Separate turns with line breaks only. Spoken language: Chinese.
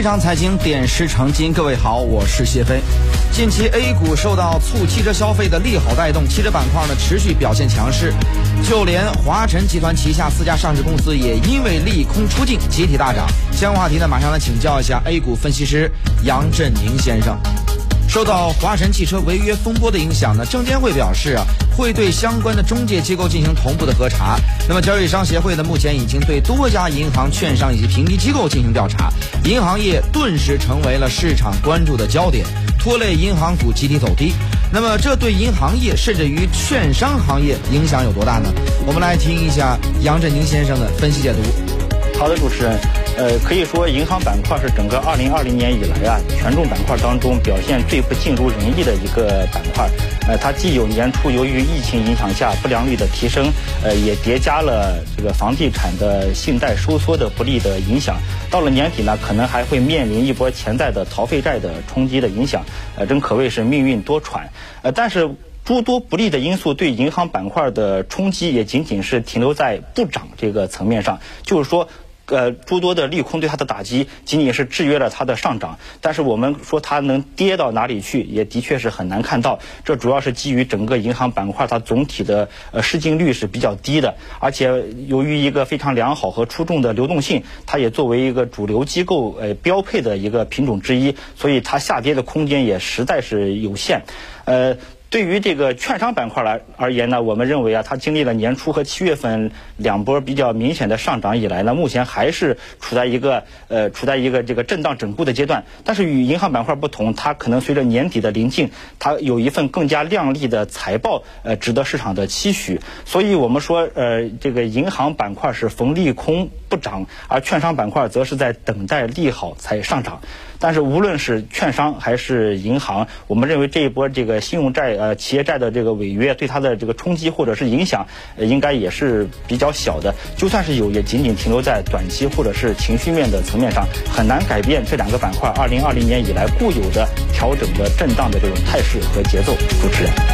非常财经点石成金，各位好，我是谢飞。近期 A 股受到促汽车消费的利好带动，汽车板块呢持续表现强势，就连华晨集团旗下四家上市公司也因为利空出尽，集体大涨。相关话题呢，马上来请教一下 A 股分析师杨振宁先生。受到华晨汽车违约风波的影响呢，证监会表示啊，会对相关的中介机构进行同步的核查。那么交易商协会呢，目前已经对多家银行、券商以及评级机构进行调查，银行业顿时成为了市场关注的焦点，拖累银行股集体走低。那么这对银行业甚至于券商行业影响有多大呢？我们来听一下杨振宁先生的分析解读。
好的，主持人。呃，可以说银行板块是整个二零二零年以来啊权重板块当中表现最不尽如人意的一个板块。呃，它既有年初由于疫情影响下不良率的提升，呃，也叠加了这个房地产的信贷收缩的不利的影响。到了年底呢，可能还会面临一波潜在的逃废债的冲击的影响。呃，真可谓是命运多舛。呃，但是诸多不利的因素对银行板块的冲击也仅仅是停留在不涨这个层面上，就是说。呃，诸多的利空对它的打击仅仅是制约了它的上涨，但是我们说它能跌到哪里去，也的确是很难看到。这主要是基于整个银行板块它总体的呃市净率是比较低的，而且由于一个非常良好和出众的流动性，它也作为一个主流机构呃标配的一个品种之一，所以它下跌的空间也实在是有限，呃。对于这个券商板块来而言呢，我们认为啊，它经历了年初和七月份两波比较明显的上涨以来呢，目前还是处在一个呃处在一个这个震荡整固的阶段。但是与银行板块不同，它可能随着年底的临近，它有一份更加亮丽的财报，呃，值得市场的期许。所以我们说，呃，这个银行板块是逢利空不涨，而券商板块则是在等待利好才上涨。但是无论是券商还是银行，我们认为这一波这个信用债呃企业债的这个违约对它的这个冲击或者是影响，应该也是比较小的。就算是有，也仅仅停留在短期或者是情绪面的层面上，很难改变这两个板块二零二零年以来固有的调整的震荡的这种态势和节奏。主持人。